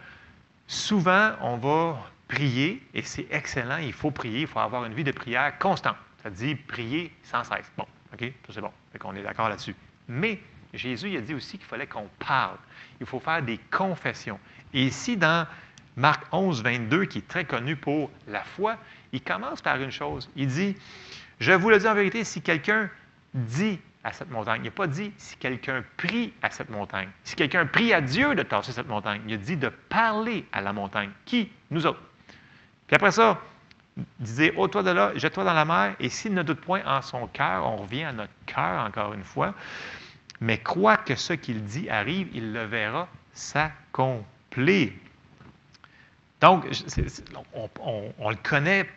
souvent, on va prier, et c'est excellent, il faut prier, il faut avoir une vie de prière constante. Ça dit prier sans cesse. Bon, OK, ça c'est bon, on est d'accord là-dessus. Mais Jésus il a dit aussi qu'il fallait qu'on parle. Il faut faire des confessions. Et ici, dans Marc 11, 22, qui est très connu pour la foi, il commence par une chose. Il dit, je vous le dis en vérité, si quelqu'un dit à cette montagne, il n'a pas dit si quelqu'un prie à cette montagne. Si quelqu'un prie à Dieu de tasser cette montagne, il a dit de parler à la montagne. Qui? Nous autres. Puis après ça, il disait, ôte-toi de là, jette-toi dans la mer, et s'il ne doute point en son cœur, on revient à notre cœur encore une fois, mais croit que ce qu'il dit arrive, il le verra s'accomplir. Donc, on, le connaît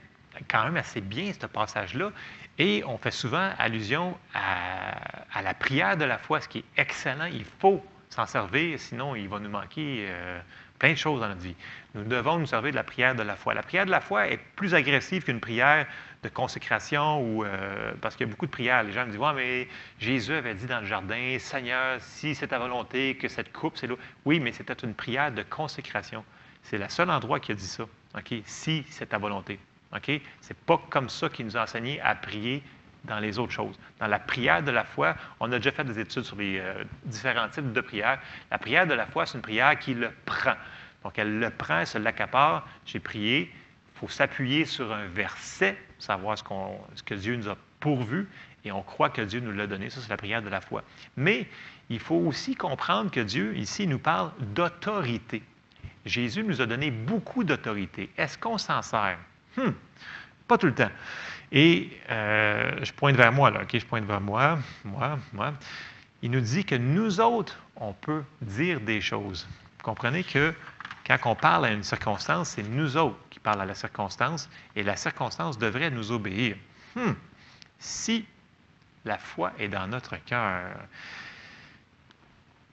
quand même assez bien, ce passage-là, et on fait souvent allusion à, la prière de la foi, ce qui est excellent. Il faut s'en servir, sinon il va nous manquer euh, plein de choses dans notre vie. Nous devons nous servir de la prière de la foi. La prière de la foi est plus agressive qu'une prière de consécration ou euh, parce qu'il y a beaucoup de prières. Les gens me disent Ouais, mais Jésus avait dit dans le jardin, Seigneur, si c'est ta volonté que cette coupe, c'est l'eau. Oui, mais c'était une prière de consécration. C'est le seul endroit qui a dit ça. OK? Si c'est ta volonté. OK? Ce n'est pas comme ça qu'il nous a enseigné à prier dans les autres choses. Dans la prière de la foi, on a déjà fait des études sur les euh, différents types de prières. La prière de la foi, c'est une prière qui le prend. Donc, elle le prend, elle se l'accapare. J'ai prié. Il faut s'appuyer sur un verset, savoir ce, ce que Dieu nous a pourvu, et on croit que Dieu nous l'a donné. Ça, c'est la prière de la foi. Mais il faut aussi comprendre que Dieu, ici, nous parle d'autorité. Jésus nous a donné beaucoup d'autorité. Est-ce qu'on s'en sert? Hmm, pas tout le temps. Et euh, je pointe vers moi, là, OK? Je pointe vers moi, moi, moi. Il nous dit que nous autres, on peut dire des choses. Vous comprenez que quand on parle à une circonstance, c'est nous autres qui parlons à la circonstance et la circonstance devrait nous obéir. Hmm. Si la foi est dans notre cœur,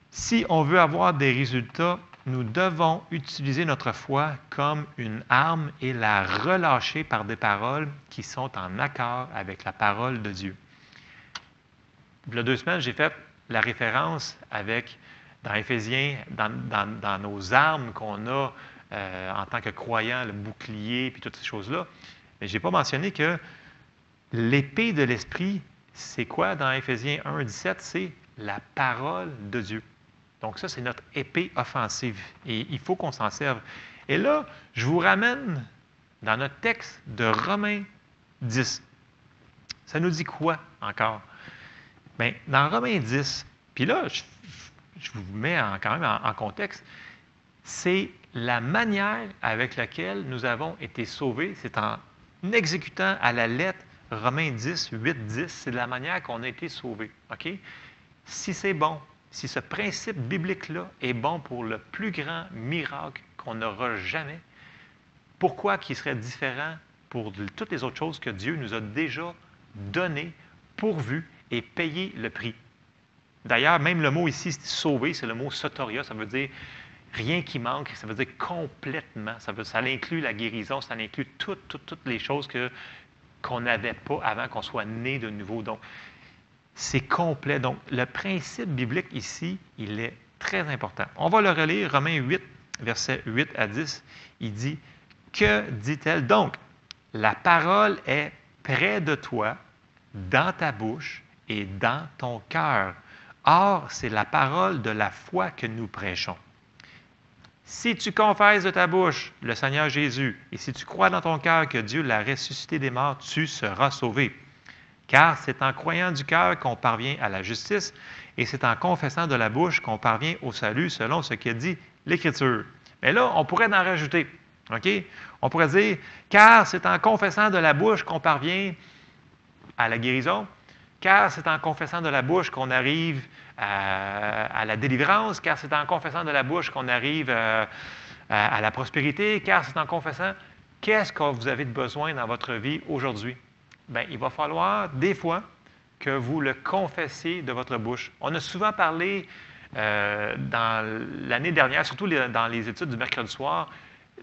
si on veut avoir des résultats, nous devons utiliser notre foi comme une arme et la relâcher par des paroles qui sont en accord avec la parole de Dieu. Il y a deux semaines, j'ai fait la référence avec, dans Éphésiens, dans, nos armes qu'on a euh, en tant que croyants, le bouclier, puis toutes ces choses-là. Mais je n'ai pas mentionné que l'épée de l'esprit, c'est quoi dans Éphésiens 1, 17? C'est la parole de Dieu. Donc ça, c'est notre épée offensive. Et il faut qu'on s'en serve. Et là, je vous ramène dans notre texte de Romains 10. Ça nous dit quoi encore? Bien, dans Romains 10, puis là, je, vous mets quand même en, contexte, c'est la manière avec laquelle nous avons été sauvés. C'est en exécutant à la lettre Romains 10, 8, 10, c'est la manière qu'on a été sauvés. OK? Si c'est bon, si ce principe biblique-là est bon pour le plus grand miracle qu'on n'aura jamais, pourquoi qu'il serait différent pour toutes les autres choses que Dieu nous a déjà données, pourvues et payé le prix? D'ailleurs, même le mot ici, sauvé, c'est le mot soteria, ça veut dire rien qui manque, ça veut dire complètement. Ça, veut, inclut la guérison, ça inclut toutes, toutes, les choses qu'on n'avait pas avant qu'on soit né de nouveau. Donc, c'est complet. Donc, le principe biblique ici, il est très important. On va le relire, Romains 8, versets 8 à 10. Il dit, Que dit-elle donc? La parole est près de toi, dans ta bouche et dans ton cœur. Or, c'est la parole de la foi que nous prêchons. Si tu confesses de ta bouche le Seigneur Jésus, et si tu crois dans ton cœur que Dieu l'a ressuscité des morts, tu seras sauvé. Car c'est en croyant du cœur qu'on parvient à la justice, et c'est en confessant de la bouche qu'on parvient au salut, selon ce que dit l'Écriture. Mais là, on pourrait en rajouter. On pourrait dire, car c'est en confessant de la bouche qu'on parvient à la guérison, car c'est en confessant de la bouche qu'on arrive à, à la délivrance, car c'est en confessant de la bouche qu'on arrive euh, à, à la prospérité, car c'est en confessant. Qu'est-ce que vous avez de besoin dans votre vie aujourd'hui? Bien, il va falloir des fois que vous le confessiez de votre bouche. On a souvent parlé euh, dans l'année dernière, surtout dans les études du mercredi soir,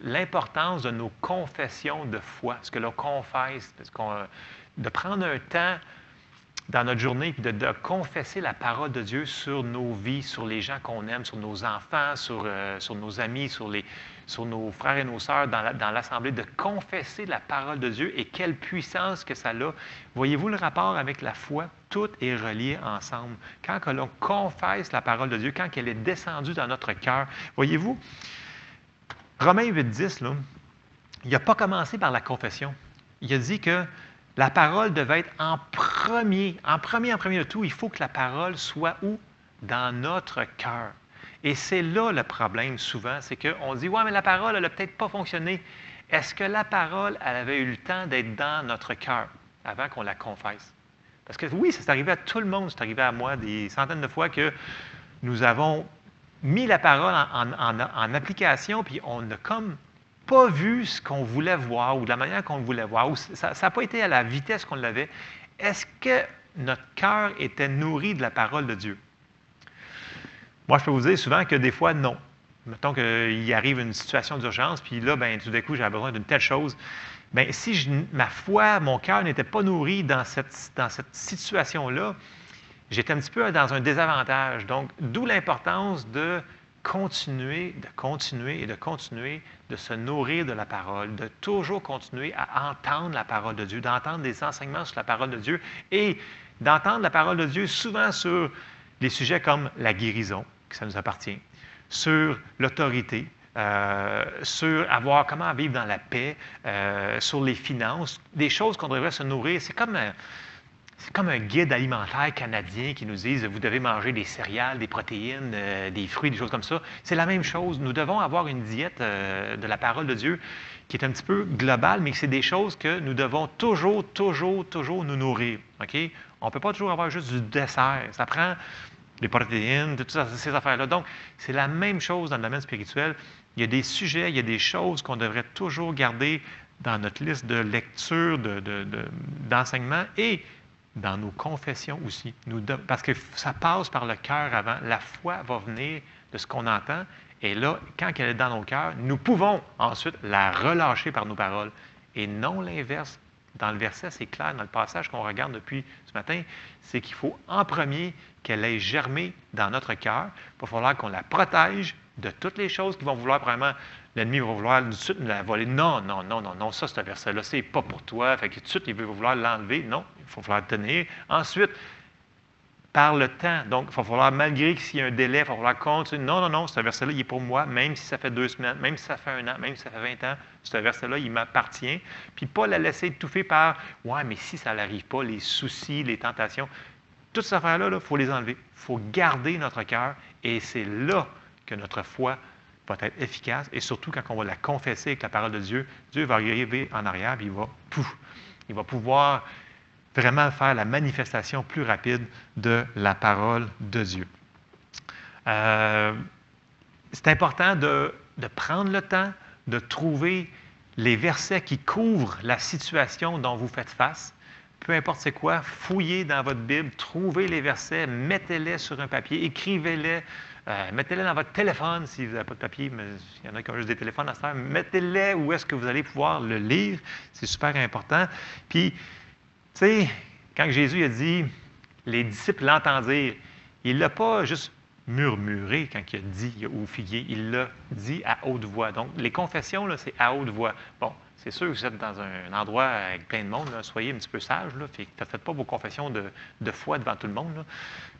l'importance de nos confessions de foi, ce que l'on confesse, de prendre un temps dans notre journée puis de, de confesser la parole de Dieu sur nos vies, sur les gens qu'on aime, sur nos enfants, sur, euh, sur nos amis, sur, les, sur nos frères et nos sœurs dans la- dans l'Assemblée, de confesser la parole de Dieu et quelle puissance que ça a. Voyez-vous le rapport avec la foi? Tout est relié ensemble. Quand l'on confesse la parole de Dieu, quand elle est descendue dans notre cœur, voyez-vous, Romains 8, 10, là, il n'a pas commencé par la confession. Il a dit que la parole devait être en premier, en premier, en premier de tout, il faut que la parole soit où? Dans notre cœur. Et c'est là le problème souvent, c'est qu'on dit, ouais, mais la parole, elle n'a peut-être pas fonctionné. Est-ce que la parole, elle avait eu le temps d'être dans notre cœur avant qu'on la confesse? Parce que oui, c'est arrivé à tout le monde, c'est arrivé à moi des centaines de fois que nous avons mis la parole en, en- application, puis on n'a comme pas vu ce qu'on voulait voir ou de la manière qu'on voulait voir, ou ça n'a pas été à la vitesse qu'on l'avait. Est-ce que notre cœur était nourri de la parole de Dieu? Moi, je peux vous dire souvent que des fois, non. Mettons qu'il arrive une situation d'urgence, puis là, ben, tout d'un coup, j'ai besoin d'une telle chose. Bien, si ma foi, mon cœur n'était pas nourri dans cette, dans cette situation-là, j'étais un petit peu dans un désavantage. Donc, d'où l'importance de continuer, de continuer et de continuer de se nourrir de la parole, de toujours continuer à entendre la parole de Dieu, d'entendre des enseignements sur la parole de Dieu et d'entendre la parole de Dieu souvent sur des sujets comme la guérison, que ça nous appartient, sur l'autorité, euh, sur avoir comment vivre dans la paix, euh, sur les finances, des choses qu'on devrait se nourrir. C'est comme un, c'est comme un guide alimentaire canadien qui nous dit vous devez manger des céréales, des protéines, euh, des fruits, des choses comme ça. C'est la même chose. Nous devons avoir une diète euh, de la parole de Dieu qui est un petit peu globale, mais c'est des choses que nous devons toujours, toujours, toujours nous nourrir. On ne peut pas toujours avoir juste du dessert. Ça prend des protéines, toutes ces affaires-là. Donc, c'est la même chose dans le domaine spirituel. Il y a des sujets, il y a des choses qu'on devrait toujours garder dans notre liste de lecture, d'enseignement de, et dans nos confessions aussi. Parce que ça passe par le cœur avant. La foi va venir de ce qu'on entend. Et là, quand elle est dans nos cœurs, nous pouvons ensuite la relâcher par nos paroles. Et non l'inverse. Dans le verset, c'est clair, dans le passage qu'on regarde depuis ce matin, c'est qu'il faut en premier qu'elle ait germé dans notre cœur. Il va falloir qu'on la protège de toutes les choses qui vont vouloir vraiment l'ennemi va vouloir tout de suite nous la voler. Non, non, non, non, non, ça, ce verset-là, c'est pas pour toi. Fait que tout de suite, il va vouloir l'enlever. Non, il faut falloir tenir. Ensuite, par le temps. Donc, il va falloir, malgré qu'il y a un délai, il va falloir continuer. Non, non, non, ce verset-là, il est pour moi, même si ça fait deux semaines, même si ça fait un an, même si ça fait 20 ans, ce verset-là, il m'appartient. Puis pas la laisser étouffer par Ouais, mais si ça n'arrive pas, les soucis, les tentations. Toutes ces affaires-là, il faut les enlever. Il faut garder notre cœur et c'est là que notre foi va être efficace et surtout quand on va la confesser avec la parole de Dieu, Dieu va arriver en arrière et il va, pouf, il va pouvoir vraiment faire la manifestation plus rapide de la parole de Dieu. Euh, c'est important de, de, prendre le temps de trouver les versets qui couvrent la situation dont vous faites face. Peu importe c'est quoi, fouillez dans votre Bible, trouvez les versets, mettez-les sur un papier, écrivez-les euh, mettez-les dans votre téléphone si vous n'avez pas de papier, mais il y en a qui ont juste des téléphones à ce faire. Mettez-les où est-ce que vous allez pouvoir le lire. C'est super important. Puis, tu sais, quand Jésus a dit, les disciples l'entendirent, il ne l'a pas juste murmuré quand il a dit ou figué, il l'a dit à haute voix. Donc, les confessions, c'est à haute voix. Bon, c'est sûr que vous êtes dans un endroit avec plein de monde, soyez un petit peu sage, ne faites pas vos confessions de, foi devant tout le monde.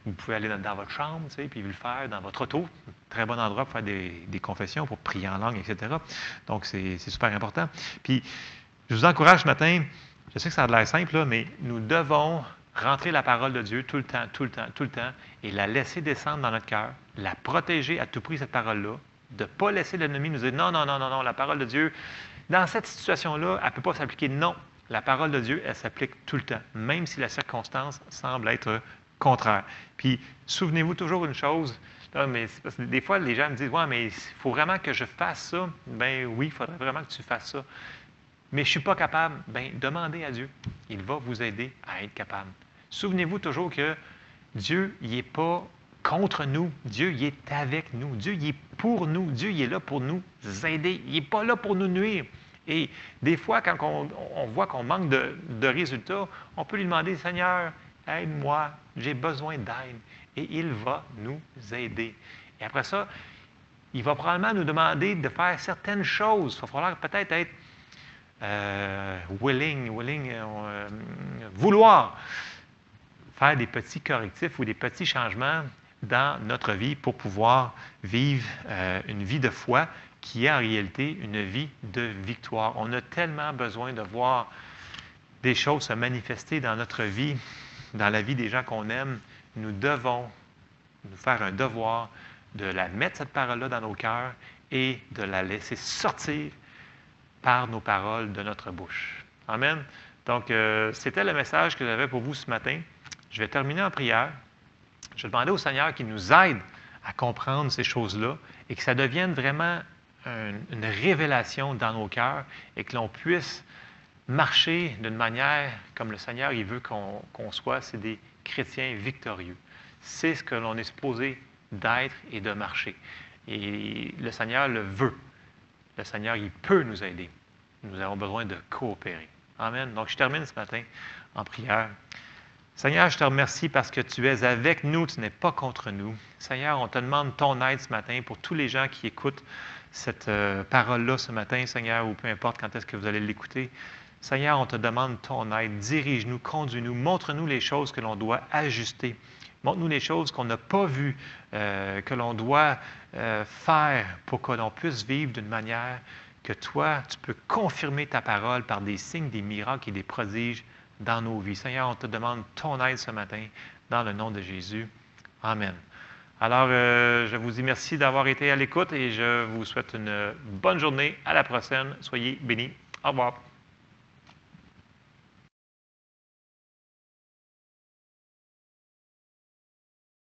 Vous pouvez aller dans, votre chambre, puis vous le faire dans votre auto. Très bon endroit pour faire des, confessions, pour prier en langue, etc. Donc, c'est super important. Puis, je vous encourage ce matin, je sais que ça a l'air simple, mais nous devons rentrer la parole de Dieu tout le temps, tout le temps, tout le temps, et la laisser descendre dans notre cœur, la protéger à tout prix, cette parole-là, de ne pas laisser l'ennemi nous dire non, non, non, non, non, la parole de Dieu, dans cette situation-là, elle ne peut pas s'appliquer. Non, la parole de Dieu, elle s'applique tout le temps, même si la circonstance semble être contraire. Puis, souvenez-vous toujours une chose, mais des fois, les gens me disent, ouais, mais il faut vraiment que je fasse ça. Ben oui, il faudrait vraiment que tu fasses ça. Mais je ne suis pas capable. Ben, demandez à Dieu. Il va vous aider à être capable. Souvenez-vous toujours que Dieu, il n'est pas contre nous. Dieu, il est avec nous. Dieu, il est pour nous. Dieu, il est là pour nous aider. Il n'est pas là pour nous nuire. Et des fois, quand on, voit qu'on manque de, résultats, on peut lui demander, Seigneur, aide-moi, j'ai besoin d'aide. Et il va nous aider. Et après ça, il va probablement nous demander de faire certaines choses. Il va falloir peut-être être, euh, willing, willing euh, vouloir faire des petits correctifs ou des petits changements dans notre vie pour pouvoir vivre euh, une vie de foi qui est en réalité une vie de victoire. On a tellement besoin de voir des choses se manifester dans notre vie, dans la vie des gens qu'on aime. Nous devons nous faire un devoir de la mettre, cette parole-là, dans nos cœurs et de la laisser sortir par nos paroles de notre bouche. Amen. Donc, euh, c'était le message que j'avais pour vous ce matin. Je vais terminer en prière. Je demander au Seigneur qu'il nous aide à comprendre ces choses-là et que ça devienne vraiment une, révélation dans nos cœurs et que l'on puisse marcher d'une manière comme le Seigneur il veut qu'on soit, c'est des chrétiens victorieux. C'est ce que l'on est supposé d'être et de marcher. Et le Seigneur le veut. Le Seigneur, il peut nous aider. Nous avons besoin de coopérer. Amen. Donc, je termine ce matin en prière. Seigneur, je te remercie parce que tu es avec nous, tu n'es pas contre nous. Seigneur, on te demande ton aide ce matin pour tous les gens qui écoutent cette euh, parole-là ce matin, Seigneur, ou peu importe quand est-ce que vous allez l'écouter. Seigneur, on te demande ton aide. Dirige-nous, conduis-nous, montre-nous les choses que l'on doit ajuster. Montre-nous les choses qu'on n'a pas vues, euh, que l'on doit euh, faire pour que l'on puisse vivre d'une manière que toi, tu peux confirmer ta parole par des signes, des miracles et des prodiges dans nos vies. Seigneur, on te demande ton aide ce matin dans le nom de Jésus. Amen. Alors, euh, je vous dis merci d'avoir été à l'écoute et je vous souhaite une bonne journée. À la prochaine. Soyez bénis. Au revoir.